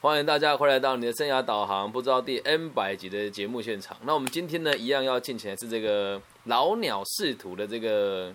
欢迎大家快来到你的生涯导航，不知道第 N 百集的节目现场。那我们今天呢，一样要进行的是这个老鸟仕途的这个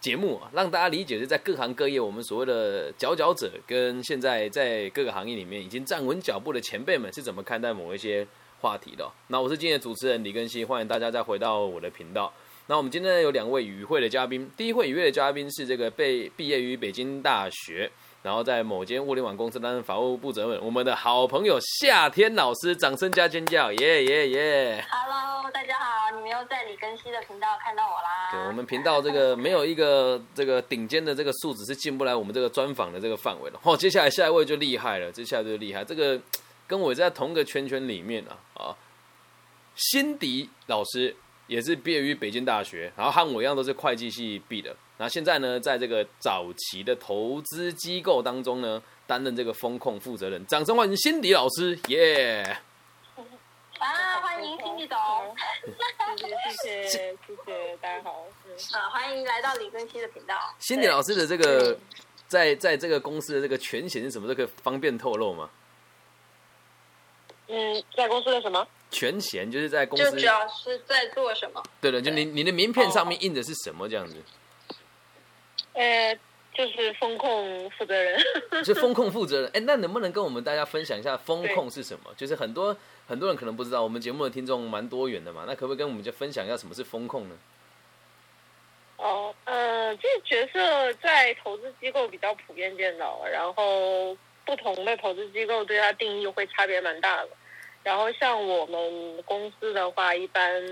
节目啊，让大家理解是在各行各业，我们所谓的佼佼者跟现在在各个行业里面已经站稳脚步的前辈们是怎么看待某一些话题的。那我是今天的主持人李根熙，欢迎大家再回到我的频道。那我们今天有两位与会的嘉宾，第一位与会的嘉宾是这个被毕业于北京大学。然后在某间物联网公司担任法务部责任，我们的好朋友夏天老师，掌声加尖叫，耶耶耶！Hello，大家好，你们又在李根熙的频道看到我啦。对，我们频道这个没有一个这个顶尖的这个素质是进不来我们这个专访的这个范围了。哦，接下来下一位就厉害了，接下来就厉害，这个跟我在同个圈圈里面啊啊，辛迪老师也是毕业于北京大学，然后和我一样都是会计系毕的。那现在呢，在这个早期的投资机构当中呢，担任这个风控负责人。掌声欢迎辛迪老师，耶！啊，欢迎辛迪总，谢谢谢谢谢谢，大家好。啊，欢迎来到李根熙的频道。辛迪老师的这个在在这个公司的这个权限是什么？这个方便透露吗？嗯，在公司的什么？权限就是在公司，就主要是在做什么？对了，就你你的名片上面印的是什么这样子？呃，就是风控负责人，是风控负责人。哎，那能不能跟我们大家分享一下风控是什么？就是很多很多人可能不知道，我们节目的听众蛮多元的嘛。那可不可以跟我们就分享一下什么是风控呢？哦，呃，这个角色在投资机构比较普遍见到，然后不同的投资机构对它定义会差别蛮大的。然后像我们公司的话，一般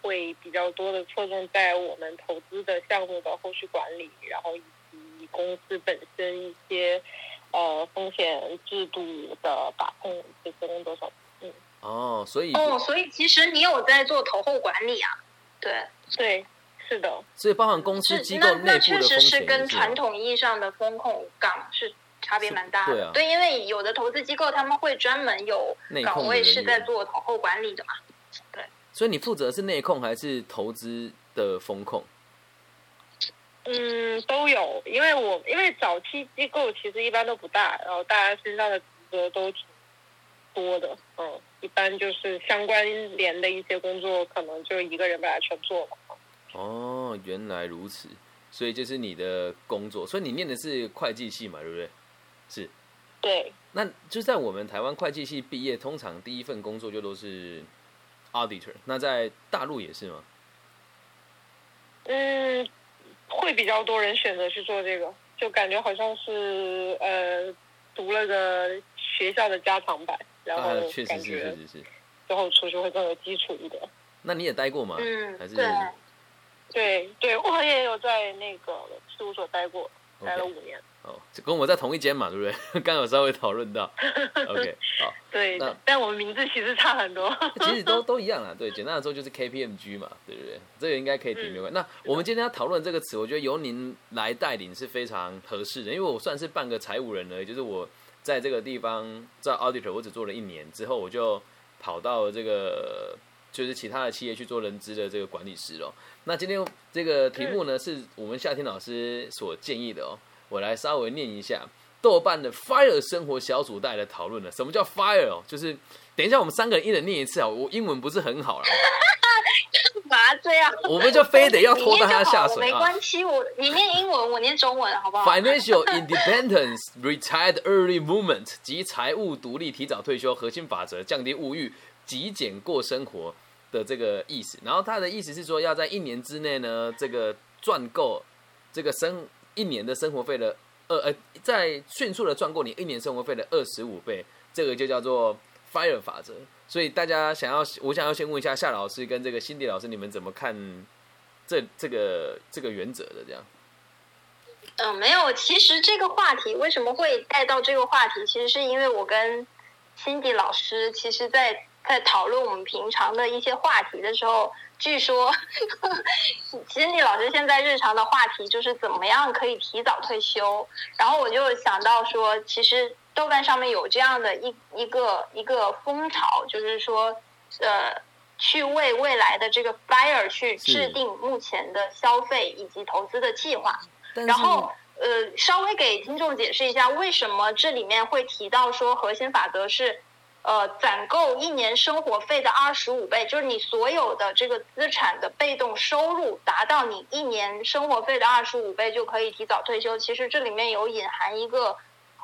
会比较多的侧重在我们投资的项目的后续管理，然后以及公司本身一些呃风险制度的把控这些工作上。嗯。哦，所以哦，所以其实你有在做投后管理啊？对对，是的。所以包含公司机构内部的确实是跟传统意义上的风控岗是。差别蛮大的，对，因为有的投资机构他们会专门有岗位是在做投后管理的嘛，对。所以你负责是内控还是投资的风控？嗯，都有，因为我因为早期机构其实一般都不大，然后大家身上的职责都挺多的，嗯，一般就是相关联的一些工作，可能就一个人把它全做了。哦，原来如此，所以就是你的工作，所以你念的是会计系嘛，对不对？是，对，那就在我们台湾会计系毕业，通常第一份工作就都是 auditor。那在大陆也是吗？嗯，会比较多人选择去做这个，就感觉好像是呃读了个学校的加长版，然后确实是确实是，最后出去会更有基础一点。那你也待过吗？嗯，还是对对，我也有在那个事务所待过，待了五年。哦，跟我在同一间嘛，对不对？刚有稍微讨论到。OK，好。对，那但我们名字其实差很多。其实都都一样啦，对，简单的说就是 KPMG 嘛，对不对？这个应该可以提没关那我们今天要讨论这个词，我觉得由您来带领是非常合适的，因为我算是半个财务人而已，就是我在这个地方在 auditor 我只做了一年，之后我就跑到这个就是其他的企业去做人资的这个管理师了。那今天这个题目呢，是我们夏天老师所建议的哦。我来稍微念一下豆瓣的 Fire 生活小组带来讨论了。什么叫 Fire 哦？就是等一下我们三个人一人念一次啊。我英文不是很好了，干嘛这样？我们就非得要拖大家下水啊？没关系，我你念英文，我念中文，好不好？Financial Independence, Retired Early Movement 及财务独立、提早退休核心法则，降低物欲，极简过生活的这个意思。然后他的意思是说，要在一年之内呢，这个赚够这个生。一年的生活费的二呃，在迅速的赚过你一年生活费的二十五倍，这个就叫做 fire 法则。所以大家想要，我想要先问一下夏老师跟这个辛迪老师，你们怎么看这这个这个原则的？这样？嗯，没有。其实这个话题为什么会带到这个话题？其实是因为我跟辛迪老师，其实在在讨论我们平常的一些话题的时候。据说，其实你老师现在日常的话题就是怎么样可以提早退休。然后我就想到说，其实豆瓣上面有这样的一一个一个风潮，就是说，呃，去为未来的这个 fire 去制定目前的消费以及投资的计划。然后，呃，稍微给听众解释一下，为什么这里面会提到说核心法则是，呃，攒够一年生活费的二十五倍，就是你所有的这个资产的被动收入达到你一年生活费的二十五倍就可以提早退休。其实这里面有隐含一个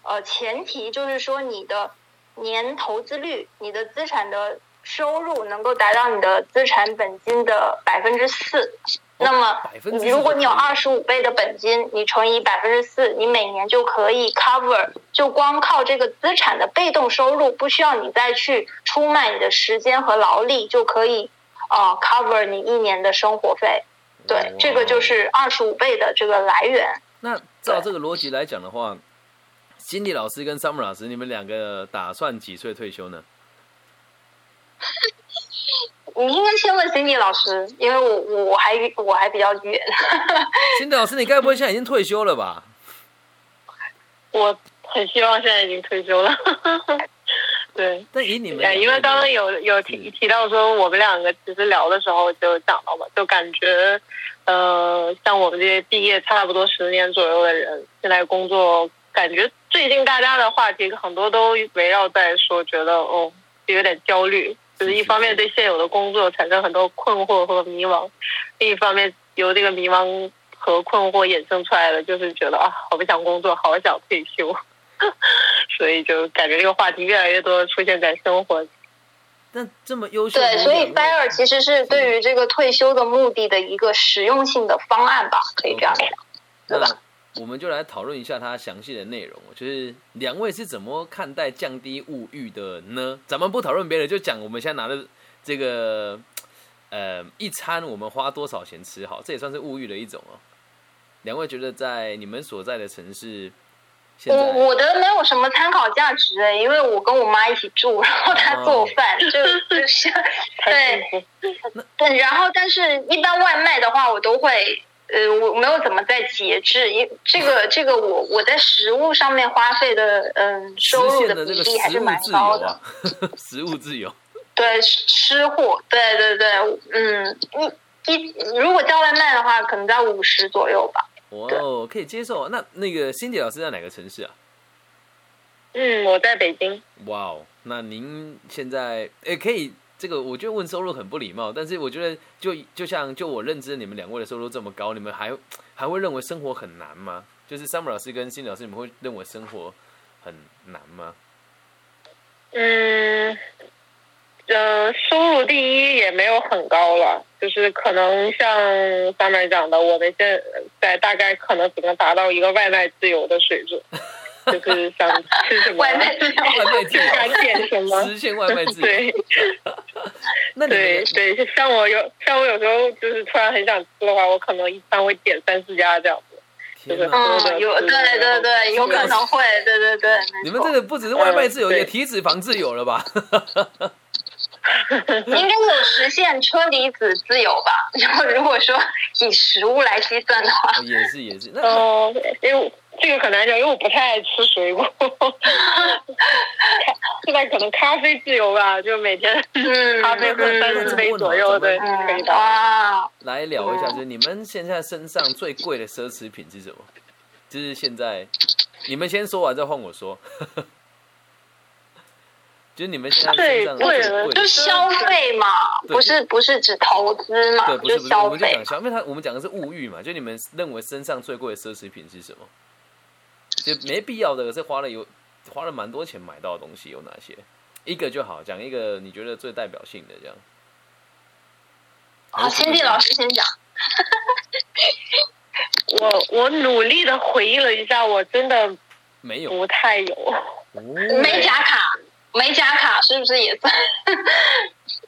呃前提，就是说你的年投资率，你的资产的收入能够达到你的资产本金的百分之四。那么，如果你有二十五倍的本金，你乘以百分之四，你每年就可以 cover，就光靠这个资产的被动收入，不需要你再去出卖你的时间和劳力，就可以啊 cover 你一年的生活费。对，这个就是二十五倍的这个来源。那照这个逻辑来讲的话，辛迪老师跟 Summer 老师，你们两个打算几岁退休呢？你应该先问 Cindy 老师，因为我我还我还比较远。Cindy 老师，你该不会现在已经退休了吧？我很希望现在已经退休了。对，那以你们，因为刚刚有有提提到说，我们两个其实聊的时候就讲到嘛，就感觉呃，像我们这些毕业差不多十年左右的人，现在工作，感觉最近大家的话题很多都围绕在说，觉得哦，有点焦虑。就是一方面对现有的工作产生很多困惑和迷茫，另一方面由这个迷茫和困惑衍生出来的，就是觉得啊，好不想工作，好想退休，所以就感觉这个话题越来越多出现在生活。但这么优秀，对，所以 Fire 其实是对于这个退休的目的的一个实用性的方案吧，可以这样讲，对吧？我们就来讨论一下它详细的内容，就是两位是怎么看待降低物欲的呢？咱们不讨论别的，就讲我们现在拿的这个，呃，一餐我们花多少钱吃好，这也算是物欲的一种哦。两位觉得在你们所在的城市，我我的没有什么参考价值哎，因为我跟我妈一起住，然后她做饭，就就是对，对，然后但是一般外卖的话，我都会。呃，我没有怎么在节制，因这个 这个我我在食物上面花费的，嗯，收入的比例还是蛮高的。食物自由。对，吃货，对对对，嗯，一一如果叫外卖的话，可能在五十左右吧。哦，可以接受。那那个欣姐老师在哪个城市啊？嗯，我在北京。哇哦，那您现在诶可以。这个我觉得问收入很不礼貌，但是我觉得就就像就我认知，你们两位的收入这么高，你们还还会认为生活很难吗？就是 Summer 老师跟新老师，你们会认为生活很难吗？嗯，呃，收入第一也没有很高了，就是可能像 Summer 讲的，我们现在大概可能只能达到一个外卖自由的水准。就是想吃什么，外卖自由，想点什么，实现外卖自由。对，对对，像我有像我有时候就是突然很想吃的话，我可能一餐会点三四家这样子。就是嗯，有对对对，有可能会，对对对。你们这个不只是外卖自由，也体脂肪自由了吧？应该有实现车厘子自由吧？然 后如果说以食物来计算的话，也是也是。哦，因为。这个很难讲，因为我不太爱吃水果。现在可能咖啡自由吧，就每天咖啡喝三十杯左右的可以的。来聊一下，就是你们现在身上最贵的奢侈品是什么？就是现在，你们先说完再换我说。就是你们现在身上最贵的，就消费嘛，不是不是指投资嘛？对，不是不是，我们就讲消费，他我们讲的是物欲嘛？就你们认为身上最贵的奢侈品是什么？就没必要的，可是花了有花了蛮多钱买到的东西有哪些？一个就好，讲一个你觉得最代表性的这样。好，先帝老师先讲。我我努力的回忆了一下，我真的没有，不太有。美甲卡，美甲卡是不是也算？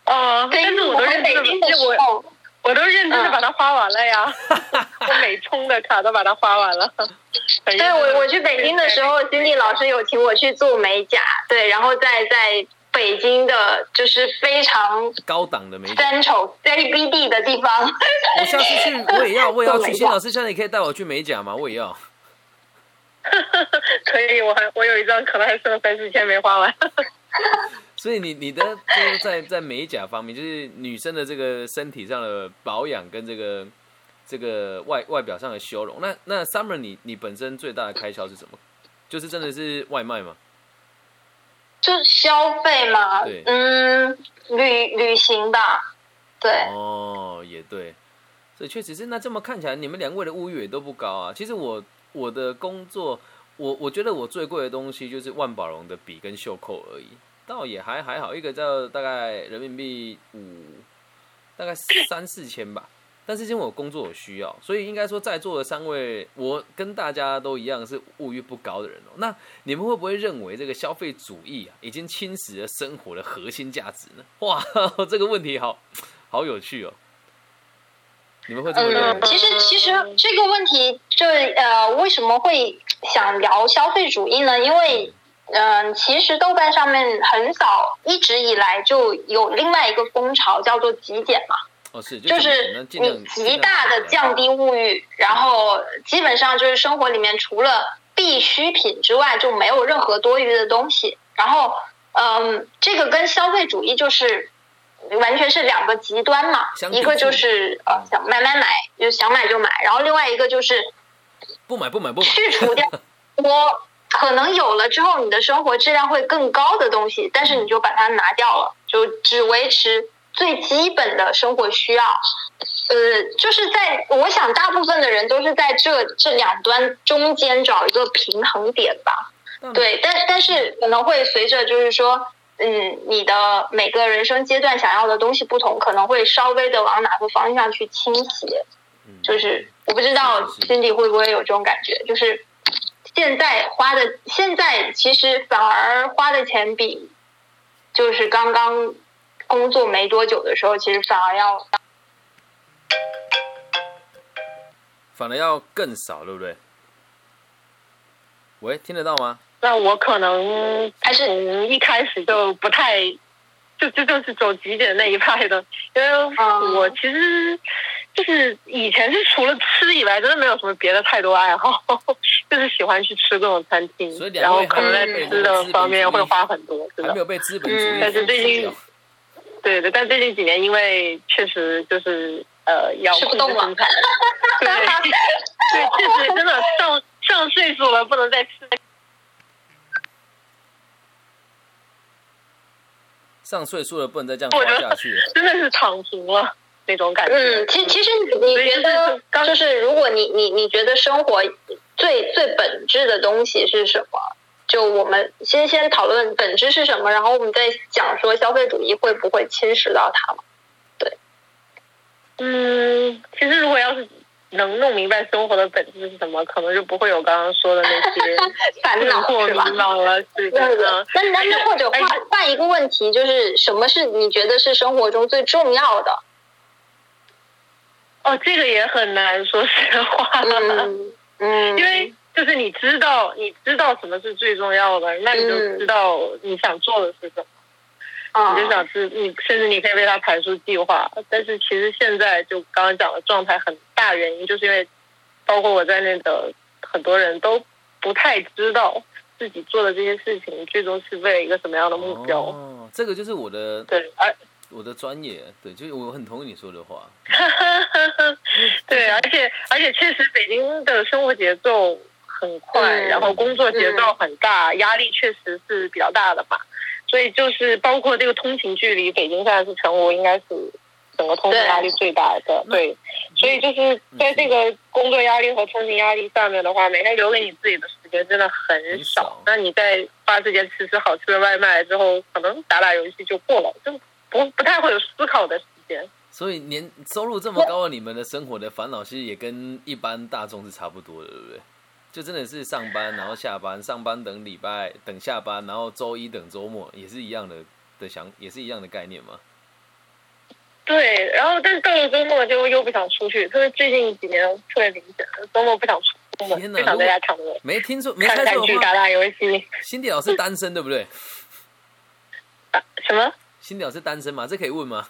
哦，但是我都认真的我。我都认真的把它花完了呀，我每充的卡都把它花完了。对，我我去北京的时候，金丽老师有请我去做美甲，对，然后在在北京的，就是非常高档的美甲，三丑 CBD 的地方。我下次去，我也要，我也要去。金老师，下次你可以带我去美甲吗？我也要。可以，我还我有一张，可能还剩三四千没花完。所以你你的就是在在美甲方面，就是女生的这个身体上的保养跟这个这个外外表上的修容。那那 Summer，你你本身最大的开销是什么？就是真的是外卖吗？就消费嘛，对嗯，旅旅行吧，对，哦，也对，所以确实是。那这么看起来，你们两位的物欲也都不高啊。其实我我的工作，我我觉得我最贵的东西就是万宝龙的笔跟袖扣而已，倒也还还好，一个叫大概人民币五，大概三四千吧。但是因为我工作有需要，所以应该说在座的三位，我跟大家都一样是物欲不高的人哦。那你们会不会认为这个消费主义啊，已经侵蚀了生活的核心价值呢？哇，这个问题好好有趣哦。你们会这么认为嗯，？其实其实这个问题就呃，为什么会想聊消费主义呢？因为嗯、其实豆瓣上面很早一直以来就有另外一个风潮叫做极简嘛。哦，是，就就是你极大的降低物欲，然后基本上就是生活里面除了必需品之外就没有任何多余的东西。然后，嗯，这个跟消费主义就是完全是两个极端嘛一个就是呃想买买买，就想买就买，然后另外一个就是不买不买不买，去除掉我可能有了之后你的生活质量会更高的东西，但是你就把它拿掉了，就只维持最基本的生活需要。呃，就是在我想大部分的人都是在这这两端中间找一个平衡点吧。但对，但但是可能会随着就是说，嗯，你的每个人生阶段想要的东西不同，可能会稍微的往哪个方向去倾斜。嗯就是我不知道是是是 Cindy 会不会有这种感觉，就是现在花的，现在其实反而花的钱比就是刚刚工作没多久的时候，其实反而要反而要更少，对不对？喂，听得到吗？那我可能还是从一开始就不太，就就就是走极简那一派的，因为嗯我其实就是以前是除了吃以外，真的没有什么别的太多爱好，就是喜欢去吃各种餐厅然后可能在吃的方面会花很多，是的还没。有被资本主义嗯但是最近对对，但最近几年因为确实就是呃要吃不动了对对，确实真的上上岁数了，不能再吃。上岁数了，不能再这样花下去了。真的是躺平了那种感觉。嗯，其其实你你觉得就是如果你你你觉得生活最最本质的东西是什么？就我们先先讨论本质是什么，然后我们再讲说消费主义会不会侵蚀到它嘛？嗯，其实如果要是能弄明白生活的本质是什么，可能就不会有刚刚说的那些 烦恼是吧对对对的。，那那那或者换换一个问题，就是什么是你觉得是生活中最重要的？哦，这个也很难说实话，嗯嗯，因为就是你知道，你知道什么是最重要的，那你就嗯知道你想做的是什么。啊你就想知，你甚至你可以为他排出计划。但是其实现在就刚刚讲的状态很大原因，就是因为包括我在内的很多人都不太知道自己做的这些事情最终是为了一个什么样的目标。哦，这个就是我的对，而我的专业，对，就是我很同意你说的话。对，而且而且确实北京的生活节奏很快，嗯然后工作节奏很大，压力确实是比较大的嘛。所以就是包括这个通勤距离，北京现在是全国应该是整个通勤压力最大的。对，所以就是在这个工作压力和通勤压力上面的话，每天留给你自己的时间真的很很少少。那你在花时间吃吃好吃的外卖之后，可能打打游戏就过了，就不不太会有思考的时间。所以年收入这么高的你们的生活的烦恼，其实也跟一般大众是差不多的，对不对？就真的是上班，然后下班，上班等礼拜，等下班，然后周一等周末，也是一样的的想，也是一样的概念嘛。对，然后但是到了周末就又不想出去，特别最近几年特别明显，周末不想出门，天哪就想在家躺着没听说，没看看剧、猜错的话，打打游戏。辛迪老师单身对不对？啊、什么？辛迪老师单身吗？这可以问吗？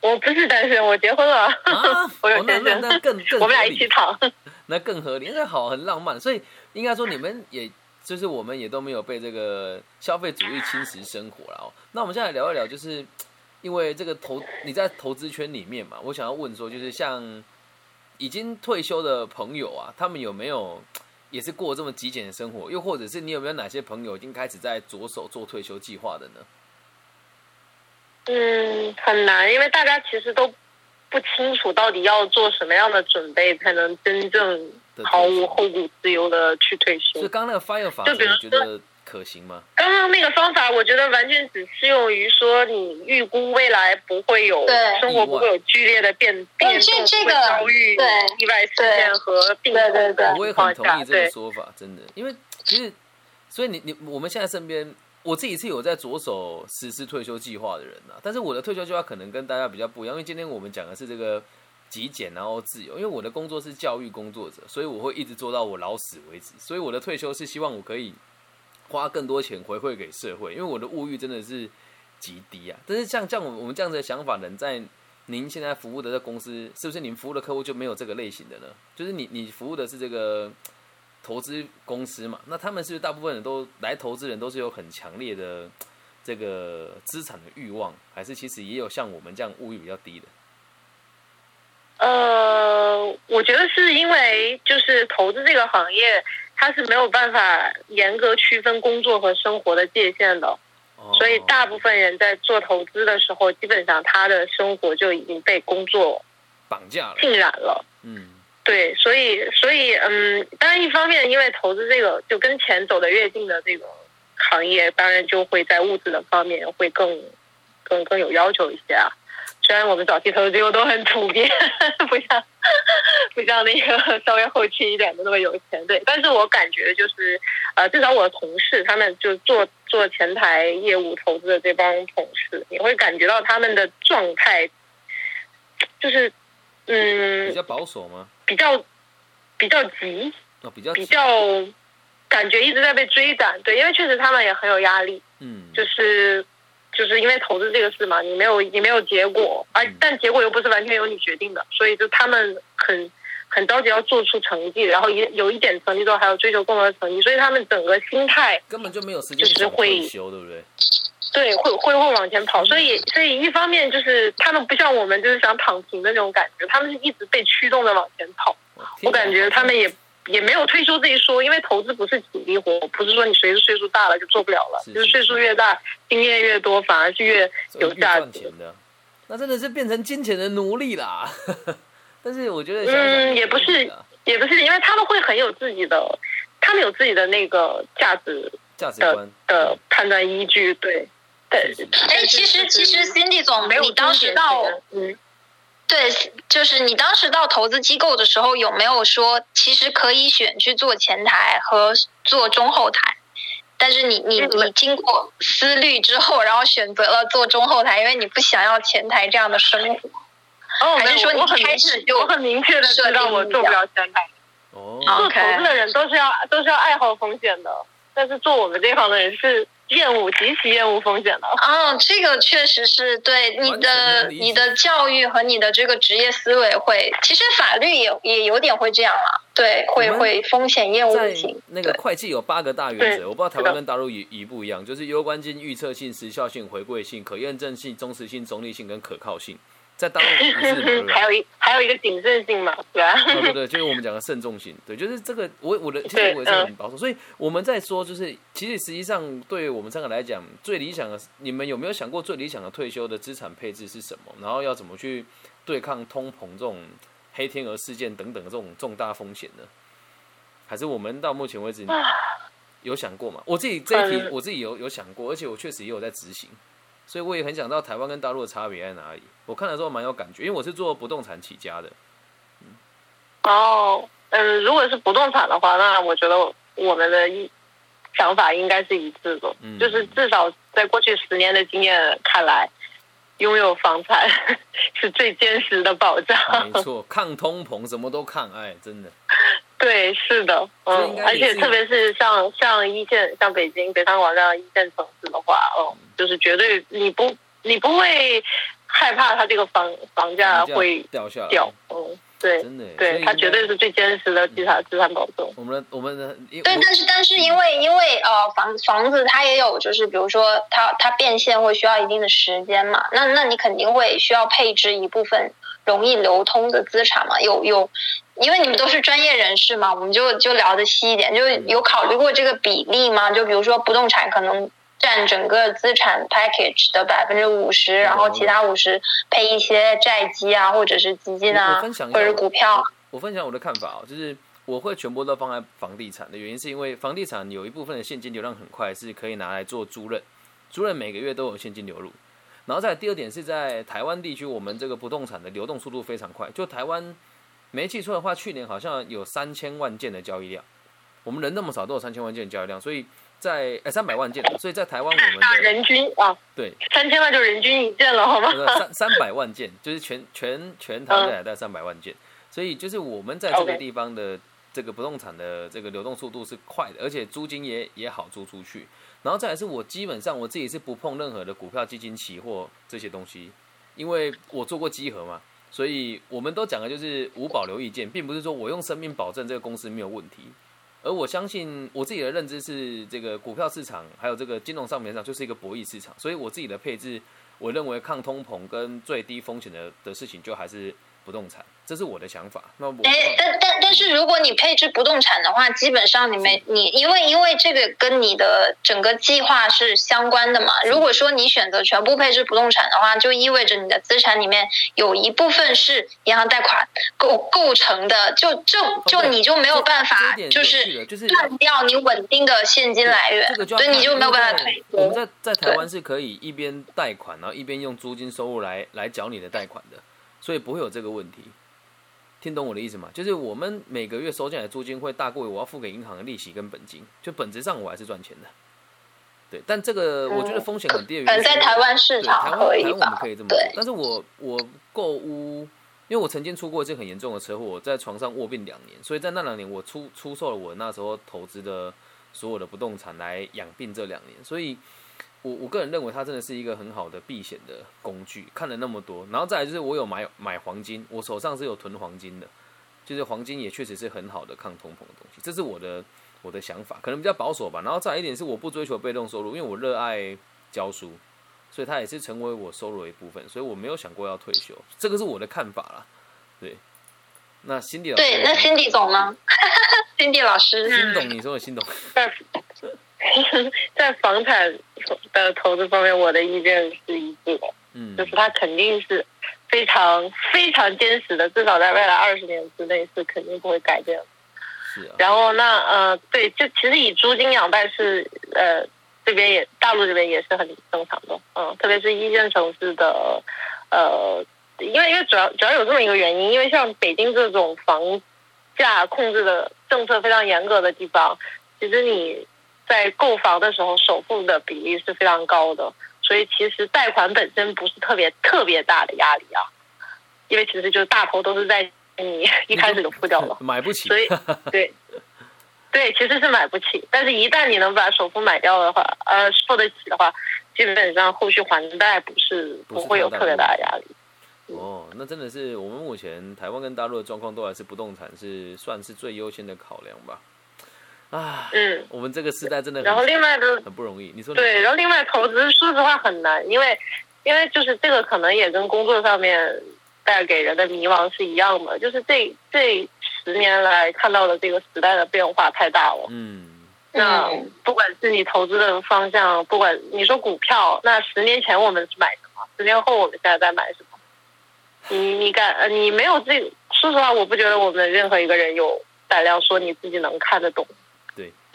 我不是单身，我结婚了，啊，我有哦那先生，那那更更我们俩一起躺。那更合理，那好，很浪漫。所以应该说，你们也就是我们也都没有被这个消费主义侵蚀生活了哦。那我们现在聊一聊，就是因为这个投你在投资圈里面嘛，我想要问说，就是像已经退休的朋友啊，他们有没有也是过这么极简的生活？又或者是你有没有哪些朋友已经开始在着手做退休计划的呢？嗯，很难，因为大家其实都不清楚到底要做什么样的准备，才能真正毫无后顾之忧的去退休。就刚那个 fire 法，你觉得可行吗？刚刚那个方法，我觉得完全只适用于说你预估未来不会有生活不会有剧烈的变变动，这个遭遇意外事件和病痛的我也很同意这个说法，真的，因为其实，所以你你我们现在身边。我自己是有在着手实施退休计划的人呐，但是我的退休计划可能跟大家比较不一样，因为今天我们讲的是这个极简然后自由，因为我的工作是教育工作者，所以我会一直做到我老死为止，所以我的退休是希望我可以花更多钱回馈给社会，因为我的物欲真的是极低啊。但是像像我我们这样子的想法，能在您现在服务的这公司，是不是您服务的客户就没有这个类型的呢？就是你你服务的是这个。投资公司嘛，那他们是大部分人都来投资人都是有很强烈的这个资产的欲望，还是其实也有像我们这样物欲比较低的？呃，我觉得是因为就是投资这个行业，它是没有办法严格区分工作和生活的界限的，所以大部分人在做投资的时候，基本上他的生活就已经被工作绑架了、浸染了。嗯。对，所以，所以，嗯，当然，一方面，因为投资这个就跟钱走得越近的这个行业，当然就会在物质的方面会更、更、更有要求一些啊。虽然我们早期投资机构都很普遍，不像不像那个稍微后期一点的那么有钱，对。但是我感觉就是，呃，至少我的同事，他们就做做前台业务投资的这帮同事，你会感觉到他们的状态，就是，嗯，比较保守吗？比较比较急，比较比较感觉一直在被追赶，对，因为确实他们也很有压力，嗯，就是就是因为投资这个事嘛，你没有你没有结果，而但结果又不是完全由你决定的，所以就他们很很着急要做出成绩，然后一有一点成绩之后还要追求更多的成绩，所以他们整个心态根本就没有时间就是会休，对不对？对，会会会往前跑，所以所以一方面就是他们不像我们，就是想躺平的那种感觉，他们是一直被驱动的往前跑。我感觉他们也也没有退休这一说，因为投资不是体力活，不是说你随着岁数大了就做不了了，就是岁数越大，经验越多，反而是越有价值的。那真的是变成金钱的奴隶啦。但是我觉得，嗯，也不是，也不是，因为他们会很有自己的，他们有自己的那个价值价值观的判断依据，对。对，哎，其实其实 Cindy 总，你当时到，嗯，对，就是你当时到投资机构的时候，有没有说其实可以选去做前台和做中后台？但是你你你经过思虑之后，然后选择了做中后台，因为你不想要前台这样的生活。哦，还是说你开始就我很明确的知道我做不了前台。哦，做投资的人都是要都是要爱好风险的，但是做我们这行的人是。厌恶极其厌恶风险的啊，这个确实是对你的你的教育和你的这个职业思维会，其实法律也也有点会这样啊，对，会会风险厌恶型。那个会计有八个大原则，我不知道台湾跟大陆一一不一样，就是攸关性、预测性、时效性、回归性、可验证性、忠实性、中立性跟可靠性。在当 还有一还有一个谨慎性嘛，对吧？对对，就是我们讲的慎重性，对，就是这个我我的其实我也是很保守，所以我们在说，就是其实实际上对于我们三个来讲，最理想的，你们有没有想过最理想的退休的资产配置是什么？然后要怎么去对抗通膨这种黑天鹅事件等等的这种重大风险呢？还是我们到目前为止有想过吗？我自己这一题我自己有有想过，而且我确实也有在执行。所以我也很想知道台湾跟大陆的差别在哪里。我看的时候蛮有感觉，因为我是做不动产起家的。哦，嗯，如果是不动产的话，那我觉得我们的一想法应该是一致的，就是至少在过去十年的经验看来，拥有房产 是最坚实的保障。没错，抗通膨，什么都抗，哎，真的。对，是的，嗯，而且特别是像像一线，像北京、北上广这样一线城市的话，哦，就是绝对你不你不会害怕它这个房房价会掉下来，掉，嗯，对，真的，对，它绝对是最坚实的资产资产保证。我们的我们的对，但是但是因为因为呃房房子它也有就是比如说它它变现会需要一定的时间嘛，那那你肯定会需要配置一部分。容易流通的资产嘛？有有，因为你们都是专业人士嘛，我们就就聊的细一点，就有考虑过这个比例吗？就比如说不动产可能占整个资产 package 的百分之五十，然后其他五十配一些债基啊，或者是基金啊，或者是股票。我分享我的看法哦，就是我会全部都放在房地产的原因，是因为房地产有一部分的现金流量很快，是可以拿来做租赁，租赁每个月都有现金流入。然后再第二点是在台湾地区，我们这个不动产的流动速度非常快。就台湾没记错的话，去年好像有三千万件的交易量。我们人那么少，都有三千万件的交易量，所以在呃三百万件，所以在台湾我们的人均啊，对，三千万就人均一件了，好吗？三三百万件就是全全全台下来带三百万件，所以就是我们在这个地方的这个不动产的这个流动速度是快的，而且租金也也好租出去。然后再来是我基本上我自己是不碰任何的股票、基金、期货这些东西，因为我做过集合嘛，所以我们都讲的就是无保留意见，并不是说我用生命保证这个公司没有问题。而我相信我自己的认知是，这个股票市场还有这个金融上面上就是一个博弈市场，所以我自己的配置，我认为抗通膨跟最低风险的的事情就还是不动产。这是我的想法。那我哎，但但但是，如果你配置不动产的话，基本上你没你，因为因为这个跟你的整个计划是相关的嘛。如果说你选择全部配置不动产的话，就意味着你的资产里面有一部分是银行贷款构构成的，就就就你就没有办法，就是断掉你稳定的现金来源，所以你就没有办法退。我们在在台湾是可以一边贷款，然后一边用租金收入来来缴你的贷款的，所以不会有这个问题。听懂我的意思吗？就是我们每个月收进来的租金会大过于我要付给银行的利息跟本金，就本质上我还是赚钱的。对，但这个我觉得风险很低。可能在台湾市场台湾我们可以这么做。但是我我购屋，因为我曾经出过一次很严重的车祸，我在床上卧病两年，所以在那两年我出出售了我那时候投资的所有的不动产来养病这两年，所以。我我个人认为它真的是一个很好的避险的工具。看了那么多，然后再来就是我有买买黄金，我手上是有囤黄金的，就是黄金也确实是很好的抗通膨的东西。这是我的我的想法，可能比较保守吧。然后再来一点是我不追求被动收入，因为我热爱教书，所以它也是成为我收入的一部分。所以我没有想过要退休，这个是我的看法啦。对，那辛迪 老师，对，那辛迪总呢？辛迪老师，辛董，你说的辛董。在房产的投资方面，我的意见是一致的，嗯，就是它肯定是非常非常坚实的，至少在未来二十年之内是肯定不会改变的。是。然后那呃，对，就其实以租金养贷是呃这边也大陆这边也是很正常的，嗯，特别是一线城市的呃，因为因为主要主要有这么一个原因，因为像北京这种房价控制的政策非常严格的地方，其实你。在购房的时候，首付的比例是非常高的，所以其实贷款本身不是特别特别大的压力啊，因为其实就是大头都是在你一开始就付掉了，买不起，所以 对对，其实是买不起，但是一旦你能把首付买掉的话，呃，付得起的话，基本上后续还贷不是不会有特别大的压力。哦，那真的是我们目前台湾跟大陆的状况都还是不动产是算是最优先的考量吧。啊，嗯，我们这个时代真的，然后另外的很不容易。你说对，然后另外投资，说实话很难，因为因为就是这个可能也跟工作上面带给人的迷茫是一样的，就是这这十年来看到的这个时代的变化太大了。嗯，那不管是你投资的方向，不管你说股票，那十年前我们是买什么？十年后我们现在在买什么？你你敢呃，你没有这，说实话，我不觉得我们任何一个人有胆量说你自己能看得懂。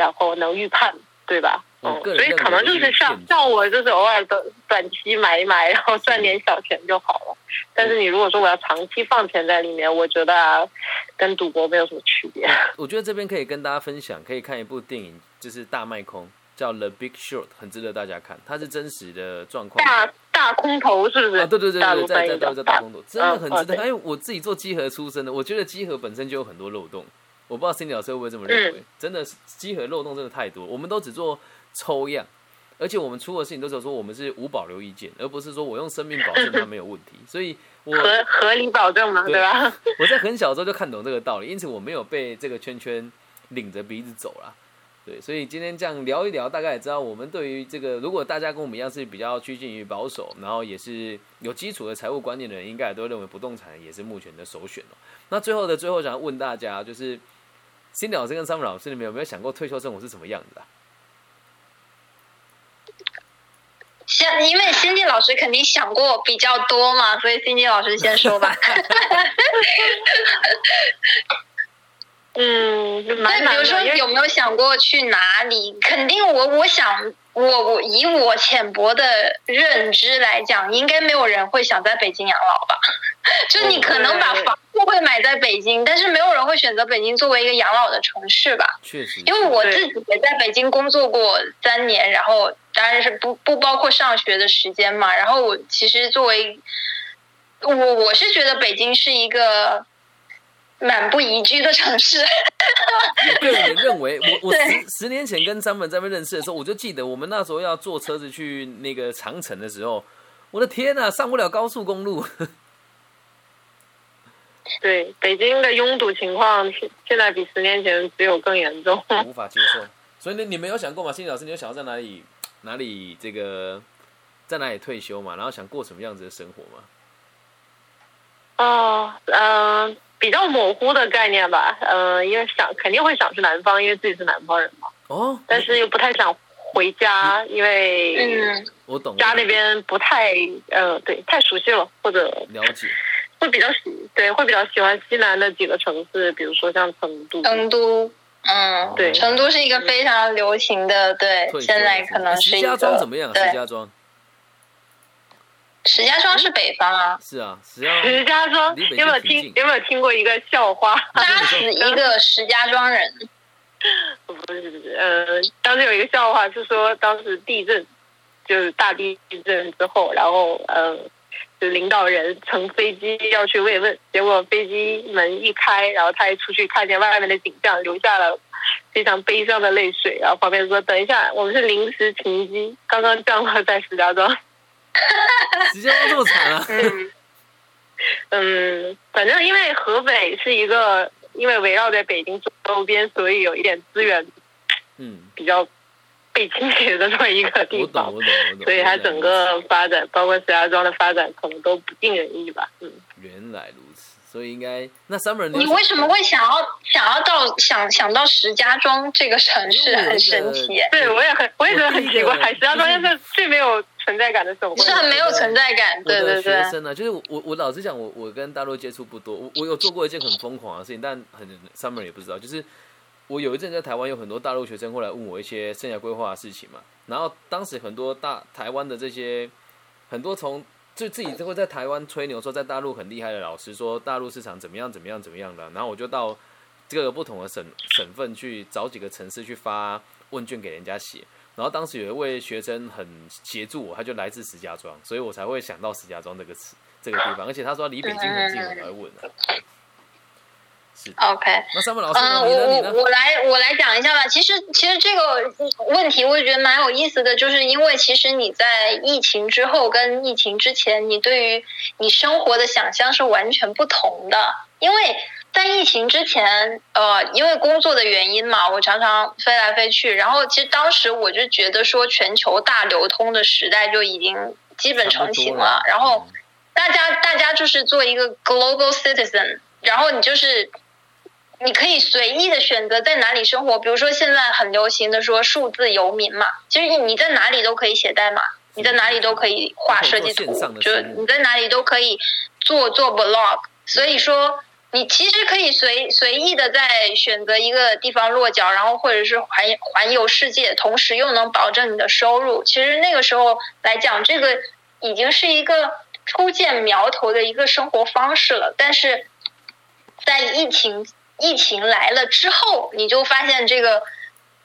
然后能预判，对吧？嗯，所以可能就是像像我，就是偶尔的短期买一买，然后赚点小钱就好了。但是你如果说我要长期放钱在里面，我觉得跟赌博没有什么区别。我觉得这边可以跟大家分享，可以看一部电影，就是大卖空，叫《The Big Short》，很值得大家看。它是真实的状况。大大空头是不是？啊，对对对对，在在在在大空头，真的很值得。因为我自己做集合出身的，我觉得集合本身就有很多漏洞。我不知道 Cindy 老师会不会这么认为，真的是集合漏洞真的太多。我们都只做抽样，而且我们出的事情都是说我们是无保留意见，而不是说我用生命保证它没有问题。所以，我合合理保证嘛，对吧？我在很小的时候就看懂这个道理，因此我没有被这个圈圈领着鼻子走了。对，所以今天这样聊一聊，大概也知道我们对于这个，如果大家跟我们一样是比较趋近于保守，然后也是有基础的财务观念的人，应该也都认为不动产也是目前的首选哦。那最后的最后，想要问大家，就是新老师跟 Summer 老师，你们有没有想过退休生活是什么样子的？先，因为辛迪老师肯定想过比较多嘛，所以辛迪老师先说吧。嗯，那比如说有没有想过去哪里？肯定我我想我我以我浅薄的认知来讲，应该没有人会想在北京养老吧？就你可能把房子会买在北京，但是没有人会选择北京作为一个养老的城市吧？确实，因为我自己也在北京工作过三年，然后当然是不不包括上学的时间嘛。然后我其实作为我我是觉得北京是一个。满不宜居的城市。我个人认为，我我十十年前跟张本在那边认识的时候，我就记得我们那时候要坐车子去那个长城的时候，我的天呐，上不了高速公路。对，北京的拥堵情况现在比十年前只有更严重，无法接受。所以呢你没有想过吗？心理老师，你有想要在哪里哪里这个在哪里退休嘛？然后想过什么样子的生活吗？哦，嗯。比较模糊的概念吧，嗯，因为想肯定会想去南方，因为自己是南方人嘛。哦。但是又不太想回家，因为嗯，我懂。家那边不太，呃，对，太熟悉了，或者了解。会比较喜，对，会比较喜欢西南的几个城市，比如说像成都。成都，嗯，对，成都是一个非常流行的，对，现在可能是石家庄怎么样？石家庄。石家庄是北方啊，是啊，石家石家庄有没有听有没有听过一个笑话？扎死一个石家庄人。不 是不是，呃，当时有一个笑话是说，当时地震就是大地震之后，然后呃，就领导人乘飞机要去慰问，结果飞机门一开，然后他一出去看见外面的景象，留下了非常悲伤的泪水。然后旁边说：“等一下，我们是临时停机，刚刚降落在石家庄。” 直接这么惨啊！嗯，反正因为河北是一个，因为围绕在北京周边，所以有一点资源，嗯，比较被倾斜的这么一个地方。所以它整个发展，包括石家庄的发展，可能都不尽人意吧。嗯，原来如此。所以应该那 summer 你为什么会想要想要到想想到石家庄这个城市很神奇？对我也很我也觉得很奇怪，石家庄是最没有。存在感的时候是很没有存在感，对对对。学生呢，就是我我老实讲，我我跟大陆接触不多，我我有做过一件很疯狂的事情，但很 summer 也不知道，就是我有一阵在台湾有很多大陆学生过来问我一些生涯规划的事情嘛，然后当时很多大台湾的这些很多从就自己就会在台湾吹牛说在大陆很厉害的老师说大陆市场怎么样怎么样怎么样的，然后我就到这个不同的省省份去找几个城市去发问卷给人家写。然后当时有一位学生很协助我，他就来自石家庄，所以我才会想到石家庄这个词这个地方。而且他说离北京很近，我才问。是 OK。那三位老师，嗯，我我我来我来讲一下吧。其实其实这个问题我也觉得蛮有意思的，就是因为其实你在疫情之后跟疫情之前，你对于你生活的想象是完全不同的，因为。在疫情之前，呃，因为工作的原因嘛，我常常飞来飞去。然后，其实当时我就觉得说，全球大流通的时代就已经基本成型了。然后，大家大家就是做一个 global citizen，然后你就是你可以随意的选择在哪里生活。比如说，现在很流行的说数字游民嘛，其实你在哪里都可以写代码，你在哪里都可以画设计图，就你在哪里都可以做做 blog。所以说。你其实可以随随意的在选择一个地方落脚，然后或者是环环游世界，同时又能保证你的收入。其实那个时候来讲，这个已经是一个初见苗头的一个生活方式了。但是在疫情疫情来了之后，你就发现这个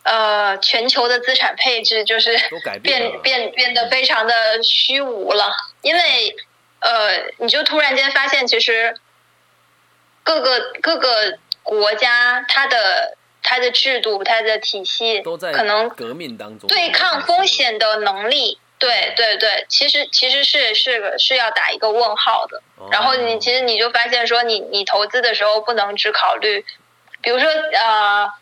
呃全球的资产配置就是变变变得非常的虚无了，因为呃你就突然间发现其实。各个各个国家，它的它的制度、它的体系，都在可能革命当中对抗风险的能力，对对对，其实其实是是个是要打一个问号的。然后你其实你就发现说，你你投资的时候不能只考虑，比如说呃，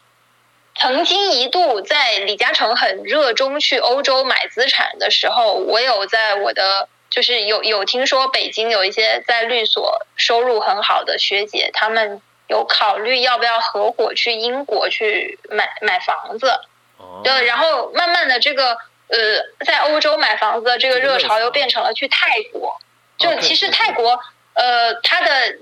曾经一度在李嘉诚很热衷去欧洲买资产的时候，我有在我的就是有有听说北京有一些在律所收入很好的学姐，他们有考虑要不要合伙去英国去买买房子。哦，对，然后慢慢的这个呃，在欧洲买房子的这个热潮又变成了去泰国。就其实泰国呃，它的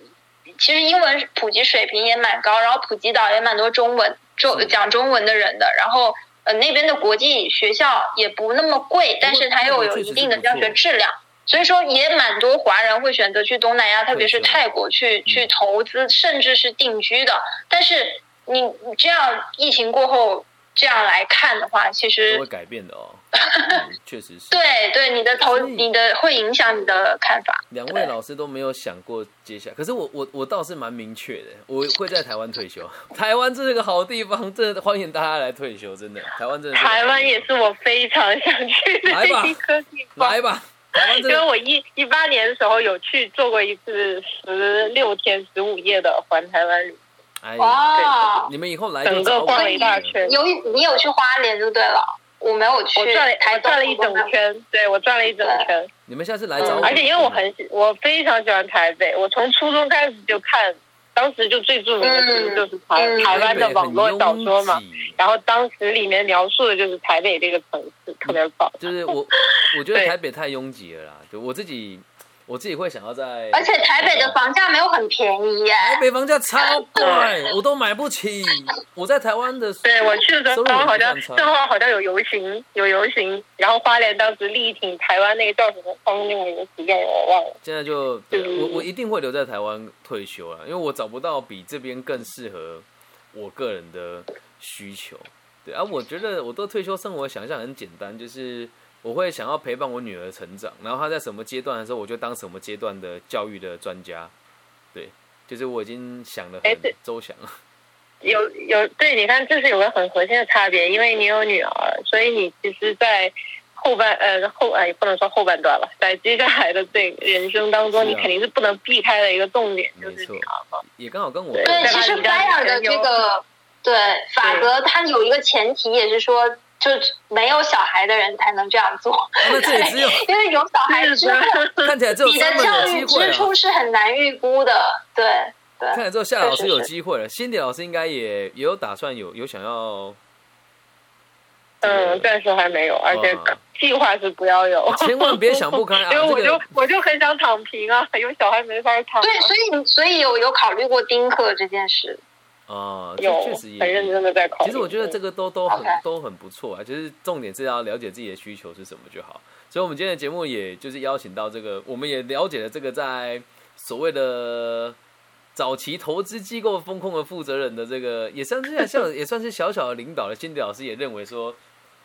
其实英文普及水平也蛮高，然后普吉岛也蛮多中文中讲中文的人的，然后呃那边的国际学校也不那么贵，但是它又有一定的教学质量。所以说，也蛮多华人会选择去东南亚，特别是泰国去嗯去投资，甚至是定居的。但是你你这样疫情过后这样来看的话，其都实会改变的哦，嗯确实是。对对你的投你的会影响你的看法。两位老师都没有想过接下来，可是我我我倒是蛮明确的，我会在台湾退休。台湾这是个好地方，真的欢迎大家来退休，真的。台湾真的台湾也是我非常想去的一个地方。来吧，因为我一一八年的时候有去做过一次十六天十五夜的环台湾旅，哇，你们以后来整个逛了一大圈。有你有去花莲就对了，我没有去。我转了我转了一整圈，对我转了一整圈。你们下次来找我，嗯，而且因为我很喜，我非常喜欢台北，我从初中开始就看，当时就最著名的书就是台、嗯。台湾的网络小说嘛然后当时里面描述的就是台北这个城市，特别棒。就是我我觉得台北太拥挤了啦，对我自己我自己会想要在，而且台北的房价没有很便宜耶。台北房价超贵，我都买不起。我在台湾的对我去的时候，好好像正好好像有游行，有游行，然后花莲当时力挺台湾那个叫什么方另外一个词叫我忘了。现在就对嗯我我一定会留在台湾退休啊，因为我找不到比这边更适合我个人的需求。对啊，我觉得我对退休生活想象很简单，就是我会想要陪伴我女儿成长，然后她在什么阶段的时候，我就当什么阶段的教育的专家。对，就是我已经想的很哎对周详了。有有对，你看这是有个很核心的差别，因为你有女儿，所以你其实，在后半呃后呃也不能说后半段了，在接下来的这人生当中，啊你肯定是不不能避开的一个重点，就没错是女儿嘛。也刚好跟我对对，其实 FIRE 的这个对法则，它有一个前提，也是说，就没有小孩的人才能这样做。啊那这也只有 因为有小孩之后，看起来只有你的教育。支出是很难预估的。对对。看来之后夏老师有机会了，辛迪老师应该也也有打算有有想要。嗯，暂时还没有，而且计划是不要有。千万别想不开啊！因为我就这个我就很想躺平啊，有小孩没法躺。对，所以你所以有有考虑过丁克这件事。啊，这有确实也很认真的在考。其实我觉得这个都都很都很不错啊，就是重点是要了解自己的需求是什么就好。所以，我们今天的节目也就是邀请到这个，我们也了解了这个在所谓的早期投资机构风控的负责人的这个，也算是像也算是小小的领导的心理老师也认为说，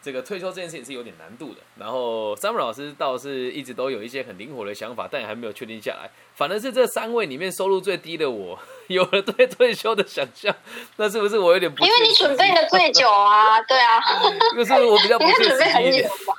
这个退休这件事情是有点难度的。然后 Sam 老师倒是一直都有一些很灵活的想法，但也还没有确定下来。反而是这三位里面收入最低的我，有了对退休的想象，那是不是我有点不？因为你准备的最久啊，对啊，就是我比较不准备很久实际一点。吧。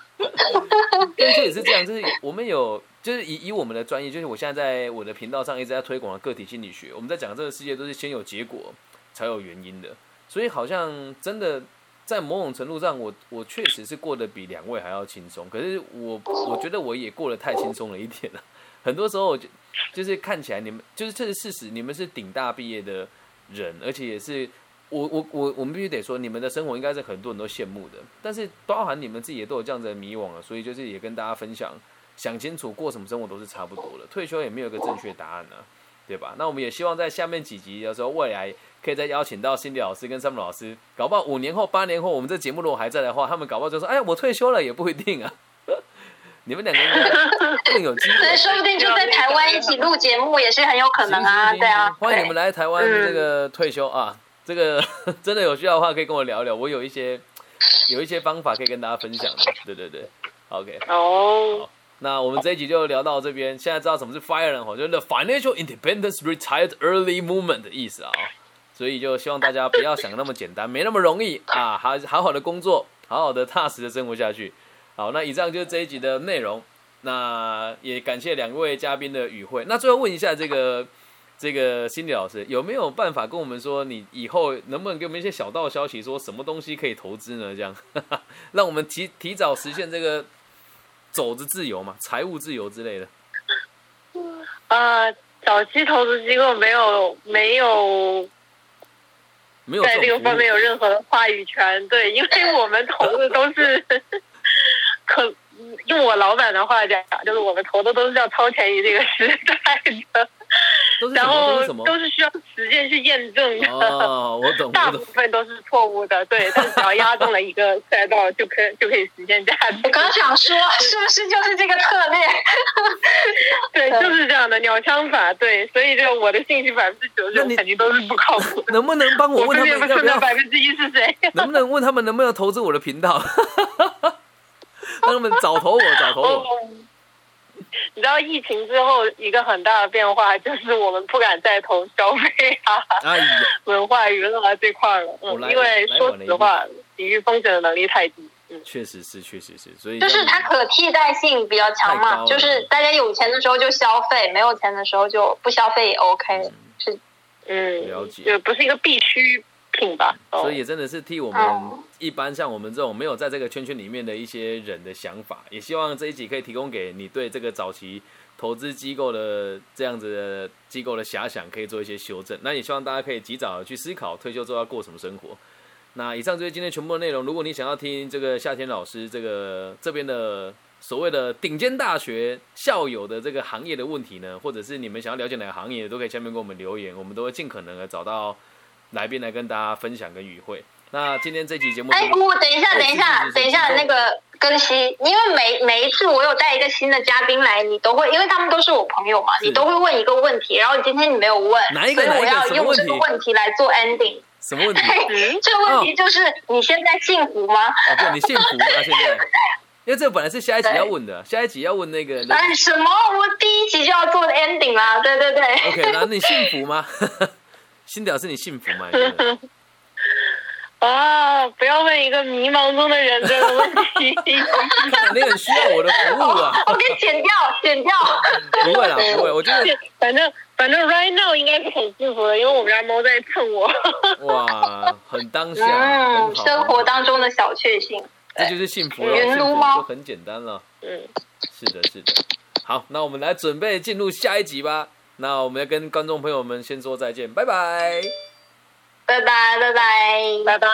但确实是这样，就是我们有，就是以以我们的专业，就是我现在在我的频道上一直在推广的个体心理学，我们在讲这个世界都是先有结果才有原因的，所以好像真的在某种程度上，我我确实是过得比两位还要轻松，可是我我觉得我也过得太轻松了一点了，很多时候就就是看起来你们就是这是事实，你们是顶大毕业的人，而且也是。我我我我们必须得说，你们的生活应该是很多人都羡慕的，但是包含你们自己也都有这样子的迷惘了，所以就是也跟大家分享，想清楚过什么生活都是差不多的，退休也没有一个正确答案呢、对吧？那我们也希望在下面几集的时候，未来可以再邀请到心理老师跟山姆老师，搞不好五年后、八年后，我们这节目如果还在的话，他们搞不好就说，哎呀，我退休了也不一定啊。你们两个更有机会。对，说不定就在台湾一起录节目也是很有可能啊，对啊。欢迎你们对来台湾这个退休啊！这个 真的有需要的话，可以跟我聊聊，我有一些有一些方法可以跟大家分享的。对对对，OK。哦，那我们这一集就聊到这边，现在知道什么是 FIRE 了哈，就是 The Financial Independence Retired Early Movement 的意思啊。所以就希望大家不要想那么简单，没那么容易啊，好好好的工作，好好的踏实的生活下去。好，那以上就是这一集的内容。那也感谢两位嘉宾的与会。那最后问一下这个这个心理老师有没有办法跟我们说，你以后能不能给我们一些小道消息，说什么东西可以投资呢？这样，让我们提提早实现这个走着自由嘛，财务自由之类的。啊，早期投资机构没有没有没有在这个方面有任何的话语权，对，因为我们投的都是 可用我老板的话讲，就是我们投的都是叫超前于这个时代的。然后都是需要实践去验证的。哦，我懂，大部分都是错误的，对。但只要压中了一个赛道，就可就可以实现价值。我刚想说，是不是就是这个策略？对，就是这样的鸟枪法。对，所以就我的信息百分之九十九肯定都是不靠谱。能不能帮我问他们要不要百分之一是谁？能不能问他们能不能投资我的频道？让他们早投我，早投我。你知道疫情之后一个很大的变化，就是我们不敢再投消费啊、文化娱乐这块了。嗯，因为说实话，抵御风险的能力太低。嗯，确实是，确实是，所以就是它可替代性比较强嘛。就是大家有钱的时候就消费，没有钱的时候就不消费也 OK。是，嗯，了解，就不是一个必须。吧，所以也真的是替我们一般像我们这种没有在这个圈圈里面的一些人的想法，也希望这一集可以提供给你对这个早期投资机构的这样子的机构的遐想，可以做一些修正。那也希望大家可以及早去思考退休之后要过什么生活。那以上就是今天全部的内容。如果你想要听这个夏天老师这个这边的所谓的顶尖大学校友的这个行业的问题呢，或者是你们想要了解哪个行业，都可以下面给我们留言，我们都会尽可能的找到。来宾来跟大家分享跟与会。那今天这期节目，哎，我等一下，等一下，等一下，那个更新，因为每每一次我有带一个新的嘉宾来，你都会，因为他们都是我朋友嘛，你都会问一个问题，然后今天你没有问，哪一个？所以我要用这个问题来做 ending。什么问题？这个问题就是你现在幸福吗？哦，不，你幸福吗？现在？因为这本来是下一集要问的，下一集要问那个。哎，什么？我第一集就要做的 ending 啦，对对对。OK，那你幸福吗？心屌是你幸福吗？啊！不要问一个迷茫中的人这个问题。你很需要我的服务啊！我给剪掉，剪掉。不会啦，不会。我觉得 反正反正 right now 应该是很幸福的，因为我们家猫在蹭我。哇，很当下，嗯，生活当中的小确幸，这就是幸福了。云撸猫很简单了。嗯，是的，是的。好，那我们来准备进入下一集吧。那我们要跟观众朋友们先说再见，拜拜，拜拜，拜拜，拜拜。